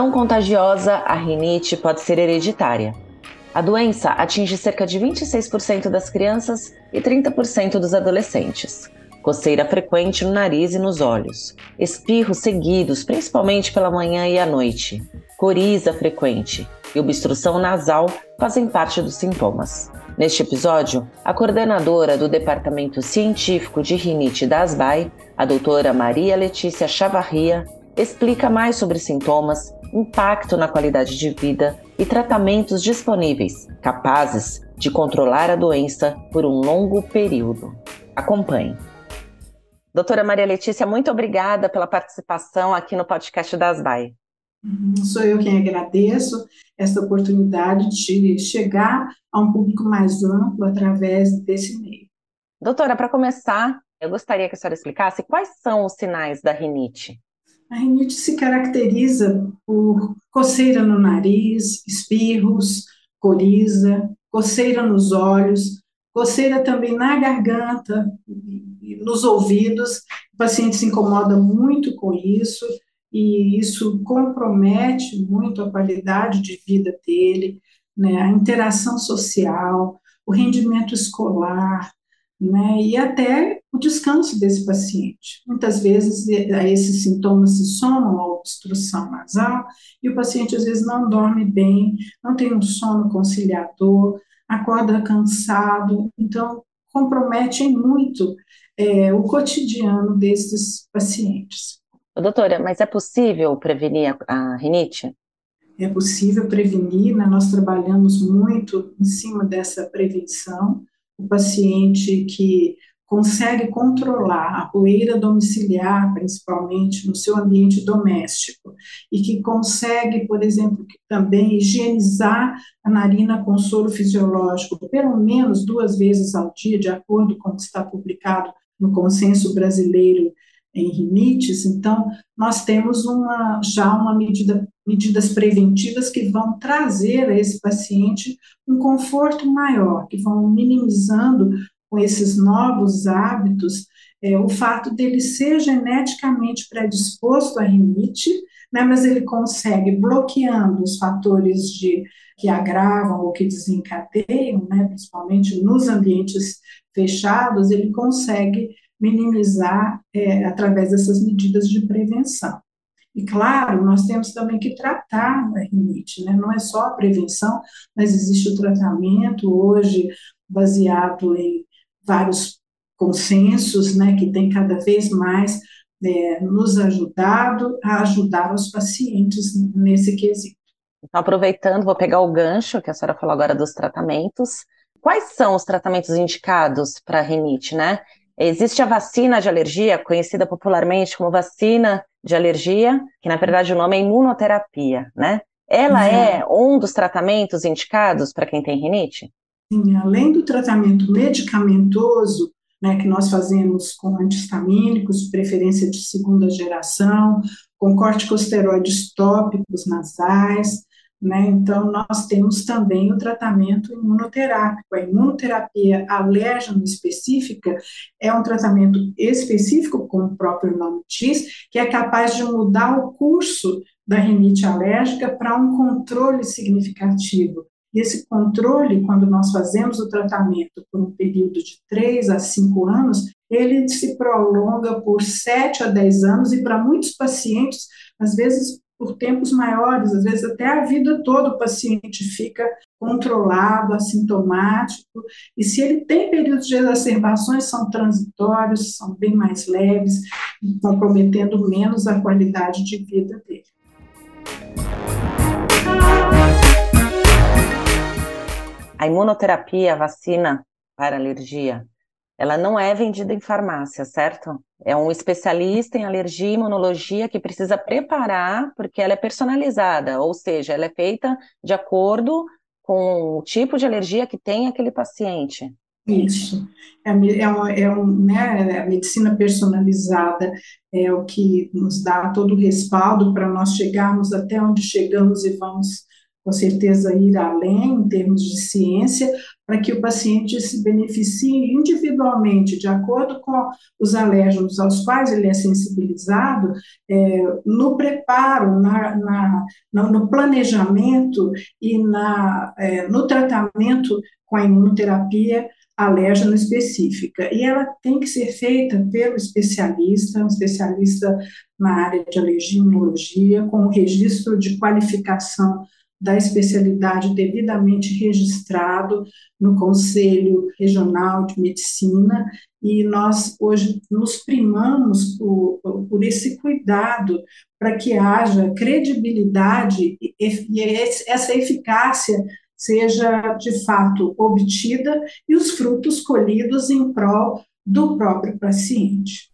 Não contagiosa, a rinite pode ser hereditária. A doença atinge cerca de 26% das crianças e 30% dos adolescentes. Coceira frequente no nariz e nos olhos. Espirros seguidos, principalmente pela manhã e à noite. Coriza frequente e obstrução nasal fazem parte dos sintomas. Neste episódio, a coordenadora do Departamento Científico de Rinite da ASBAI, a doutora Maria Letícia Chavarria, explica mais sobre sintomas, impacto na qualidade de vida e tratamentos disponíveis capazes de controlar a doença por um longo período. Acompanhe. Doutora Maria Letícia, muito obrigada pela participação aqui no podcast da ASBAI. Uhum, sou eu quem agradeço essa oportunidade de chegar a um público mais amplo através desse meio. Doutora, para começar, eu gostaria que a senhora explicasse quais são os sinais da rinite. A rinite se caracteriza por coceira no nariz, espirros, coriza, coceira nos olhos, coceira também na garganta, nos ouvidos. O paciente se incomoda muito com isso e isso compromete muito a qualidade de vida dele, né, a interação social, o rendimento escolar, né, e até o descanso desse paciente. Muitas vezes esses sintomas se somam à obstrução nasal e o paciente às vezes não dorme bem, não tem um sono conciliador, acorda cansado, então compromete muito é, o cotidiano desses pacientes. Doutora, mas é possível prevenir a, a rinite? É possível prevenir, né? nós trabalhamos muito em cima dessa prevenção o paciente que consegue controlar a poeira domiciliar, principalmente no seu ambiente doméstico, e que consegue, por exemplo, também higienizar a narina com soro fisiológico pelo menos duas vezes ao dia, de acordo com o que está publicado no consenso brasileiro em rinites, então nós temos uma, já uma medida, medidas preventivas que vão trazer a esse paciente um conforto maior, que vão minimizando com esses novos hábitos é, o fato dele ser geneticamente predisposto à rinite, né, mas ele consegue, bloqueando os fatores de, que agravam ou que desencadeiam, né, principalmente nos ambientes fechados, ele consegue minimizar é, através dessas medidas de prevenção. E claro, nós temos também que tratar a rinite, né? não é só a prevenção, mas existe o tratamento hoje baseado em vários consensos, né, que tem cada vez mais é, nos ajudado a ajudar os pacientes nesse quesito. Então, aproveitando, vou pegar o gancho que a senhora falou agora dos tratamentos. Quais são os tratamentos indicados para rinite, né? Existe a vacina de alergia, conhecida popularmente como vacina de alergia, que na verdade o nome é imunoterapia, né? Ela uhum. é um dos tratamentos indicados para quem tem rinite? Sim, além do tratamento medicamentoso, né, que nós fazemos com antihistamínicos, preferência de segunda geração, com corticosteroides tópicos nasais, né? Então, nós temos também o tratamento imunoterápico. A imunoterapia alérgeno específica é um tratamento específico, como o próprio nome diz, que é capaz de mudar o curso da rinite alérgica para um controle significativo. E esse controle, quando nós fazemos o tratamento por um período de 3 a 5 anos, ele se prolonga por 7 a 10 anos e para muitos pacientes, às vezes por tempos maiores, às vezes até a vida toda o paciente fica controlado, assintomático, e se ele tem períodos de exacerbações, são transitórios, são bem mais leves, comprometendo menos a qualidade de vida dele. A imunoterapia, a vacina para alergia, ela não é vendida em farmácia, certo? É um especialista em alergia e imunologia que precisa preparar, porque ela é personalizada, ou seja, ela é feita de acordo com o tipo de alergia que tem aquele paciente. Isso. É, é, uma, é um, né, a medicina personalizada é o que nos dá todo o respaldo para nós chegarmos até onde chegamos e vamos com certeza, ir além em termos de ciência, para que o paciente se beneficie individualmente, de acordo com os alérgenos aos quais ele é sensibilizado, é, no preparo, na, na, no planejamento e na, é, no tratamento com a imunoterapia alérgeno específica. E ela tem que ser feita pelo especialista, um especialista na área de alergia e imunologia, com registro de qualificação da especialidade devidamente registrado no Conselho Regional de Medicina, e nós hoje nos primamos por, por esse cuidado para que haja credibilidade e essa eficácia seja de fato obtida e os frutos colhidos em prol do próprio paciente.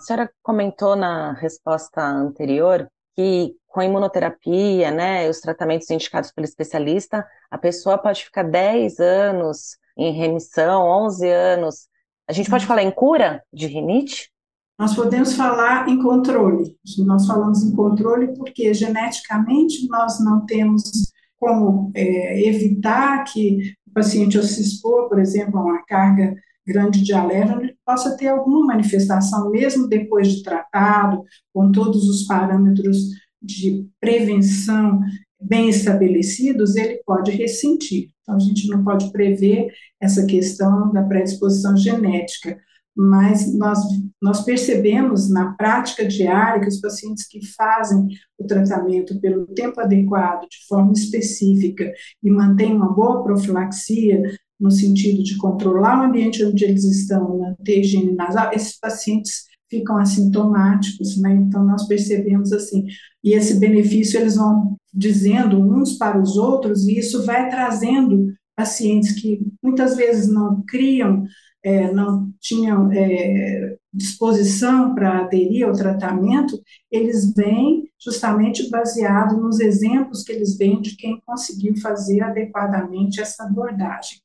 A senhora comentou na resposta anterior que com a imunoterapia, né, os tratamentos indicados pelo especialista, a pessoa pode ficar 10 anos em remissão, 11 anos. A gente pode falar em cura de rinite? Nós podemos falar em controle. Nós falamos em controle porque geneticamente nós não temos como é, evitar que o paciente ao se expor, por exemplo, a uma carga grande de ele possa ter alguma manifestação, mesmo depois de tratado, com todos os parâmetros de prevenção bem estabelecidos, ele pode ressentir. Então, a gente não pode prever essa questão da predisposição genética, mas nós, nós percebemos na prática diária que os pacientes que fazem o tratamento pelo tempo adequado, de forma específica, e mantêm uma boa profilaxia, no sentido de controlar o ambiente onde eles estão, manter higiene nasal, esses pacientes ficam assintomáticos, né? Então nós percebemos assim, e esse benefício eles vão dizendo uns para os outros, e isso vai trazendo pacientes que muitas vezes não criam é, não tinham é, disposição para aderir ao tratamento, eles vêm justamente baseado nos exemplos que eles veem de quem conseguiu fazer adequadamente essa abordagem.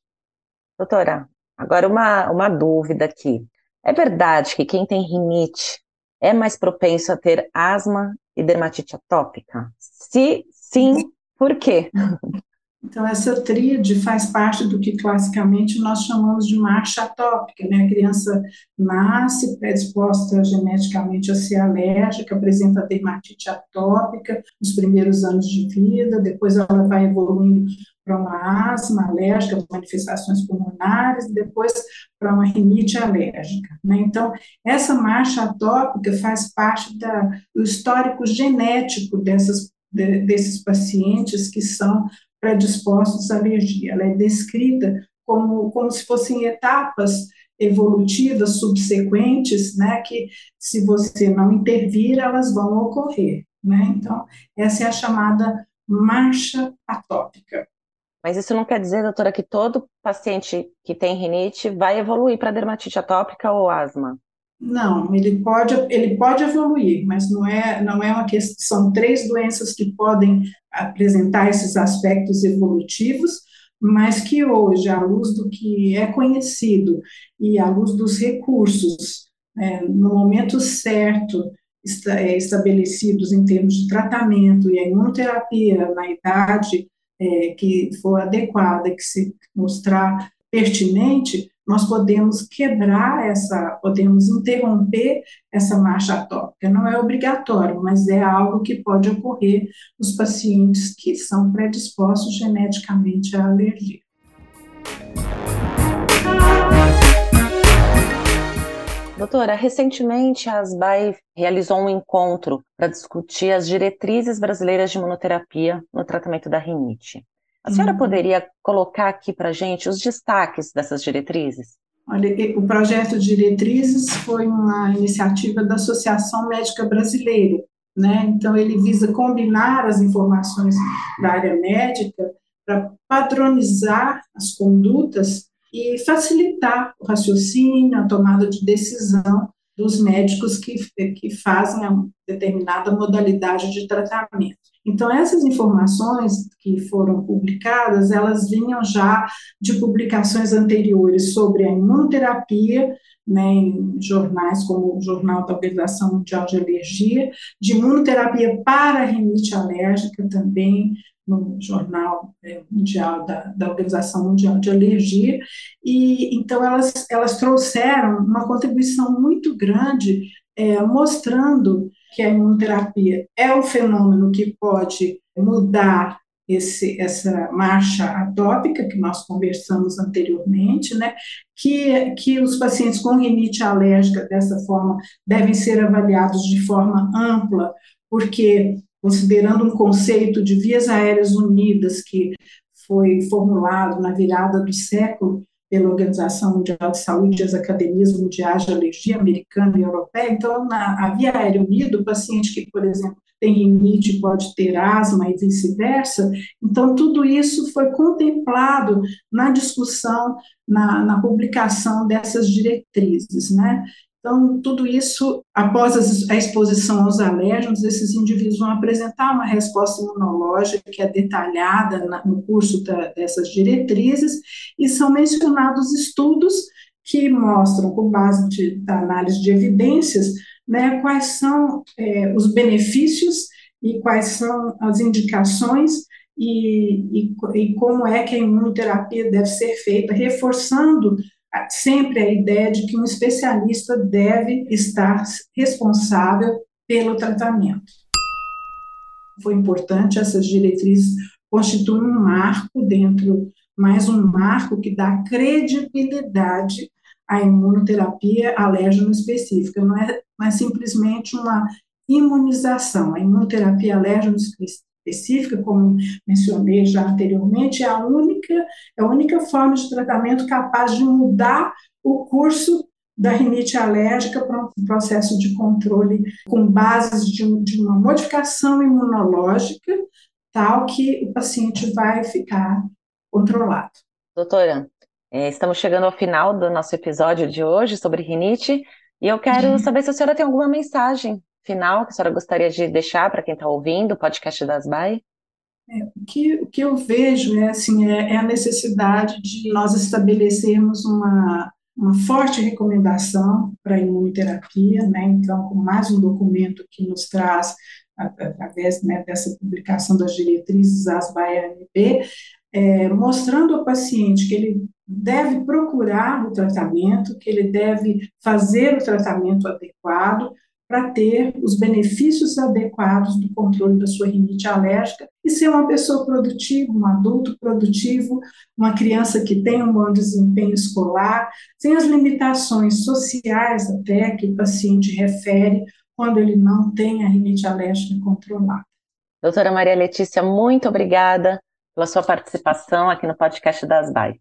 Doutora, agora uma, uma dúvida aqui. É verdade que quem tem rinite é mais propenso a ter asma e dermatite atópica? Se sim, por quê? Então, essa tríade faz parte do que classicamente nós chamamos de marcha atópica, né? A criança nasce predisposta geneticamente a ser alérgica, apresenta dermatite atópica nos primeiros anos de vida, depois ela vai evoluindo para uma asma alérgica, manifestações pulmonares, depois para uma rinite alérgica. Né? Então, essa marcha atópica faz parte da, do histórico genético dessas, de, desses pacientes que são predispostos à alergia. Ela é descrita como, como se fossem etapas evolutivas subsequentes, né, que se você não intervir, elas vão ocorrer, né? Então, essa é a chamada marcha atópica. Mas isso não quer dizer, doutora, que todo paciente que tem rinite vai evoluir para dermatite atópica ou asma? Não, ele pode, ele pode evoluir, mas não é, não é uma questão. São três doenças que podem apresentar esses aspectos evolutivos, mas que hoje, à luz do que é conhecido e à luz dos recursos, é, no momento certo, é, estabelecidos em termos de tratamento e a imunoterapia na idade é, que for adequada, que se mostrar pertinente, nós podemos quebrar essa, podemos interromper essa marcha atópica. Não é obrigatório, mas é algo que pode ocorrer nos pacientes que são predispostos geneticamente à alergia. Doutora, recentemente a ASBAI realizou um encontro para discutir as diretrizes brasileiras de imunoterapia no tratamento da rinite. A senhora uhum. poderia colocar aqui para a gente os destaques dessas diretrizes? Olha, o projeto de diretrizes foi uma iniciativa da Associação Médica Brasileira, né? Então ele visa combinar as informações da área médica para padronizar as condutas e facilitar o raciocínio, a tomada de decisão dos médicos que, que fazem a determinada modalidade de tratamento. Então, essas informações que foram publicadas, elas vinham já de publicações anteriores sobre a imunoterapia, né, em jornais como o Jornal da Organização Mundial de Alergia, de imunoterapia para rinite alérgica também, no Jornal é, Mundial da, da, Organização Mundial de Alergia, e então elas, elas trouxeram uma contribuição muito grande, é, mostrando que a imunoterapia é um fenômeno que pode mudar esse, essa marcha atópica que nós conversamos anteriormente, né, que, que os pacientes com rinite alérgica dessa forma devem ser avaliados de forma ampla, porque considerando um conceito de vias aéreas unidas que foi formulado na virada do século pela Organização Mundial de Saúde as academias mundiais de alergia americana e europeia, então na a via aérea unida, o paciente que, por exemplo, tem rinite, pode ter asma e vice-versa. Então, tudo isso foi contemplado na discussão, na, na publicação dessas diretrizes, né? Então, tudo isso, após a exposição aos alérgenos, esses indivíduos vão apresentar uma resposta imunológica que é detalhada no curso dessas diretrizes, e são mencionados estudos que mostram, com base de, da análise de evidências, né, quais são é, os benefícios e quais são as indicações e, e, e, como é que a imunoterapia deve ser feita, reforçando sempre a ideia de que um especialista deve estar responsável pelo tratamento. Foi importante essas diretrizes constituem um marco dentro, mais um marco que dá credibilidade à imunoterapia alérgeno específica. Não é não é simplesmente uma imunização. A imunoterapia alérgeno específica, como mencionei já anteriormente, é a única, é a única forma de tratamento capaz de mudar o curso da rinite alérgica para um processo de controle com bases de, de uma modificação imunológica, tal que o paciente vai ficar controlado. Doutora, eh, estamos chegando ao final do nosso episódio de hoje sobre rinite. E eu quero uhum. saber se a senhora tem alguma mensagem final que a senhora gostaria de deixar para quem está ouvindo o podcast das BAE. É, o, que, o que eu vejo é, assim, é, é a necessidade de nós estabelecermos uma, uma forte recomendação para a imunoterapia, né? então, com mais um documento que nos traz, através né, dessa publicação das diretrizes ASBAE-ANB, é, mostrando ao paciente que ele deve procurar o tratamento, que ele deve fazer o tratamento adequado para ter os benefícios adequados do controle da sua rinite alérgica e ser uma pessoa produtiva, um adulto produtivo, uma criança que tem um bom desempenho escolar, sem as limitações sociais até que o paciente refere quando ele não tem a rinite alérgica controlada. Doutora Maria Letícia, muito obrigada pela sua participação aqui no podcast das BAI.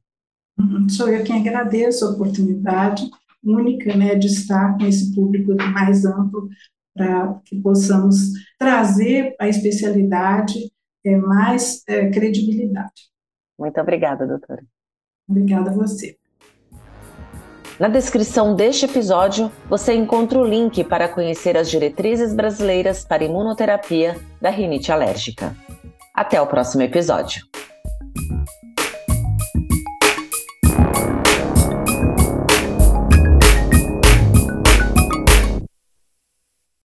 Uhum. Sou eu quem agradeço a oportunidade única né, de estar com esse público mais amplo para que possamos trazer a especialidade é, mais é, credibilidade. Muito obrigada, doutora. Obrigada a você. Na descrição deste episódio, você encontra o link para conhecer as diretrizes brasileiras para imunoterapia da rinite alérgica. Até o próximo episódio.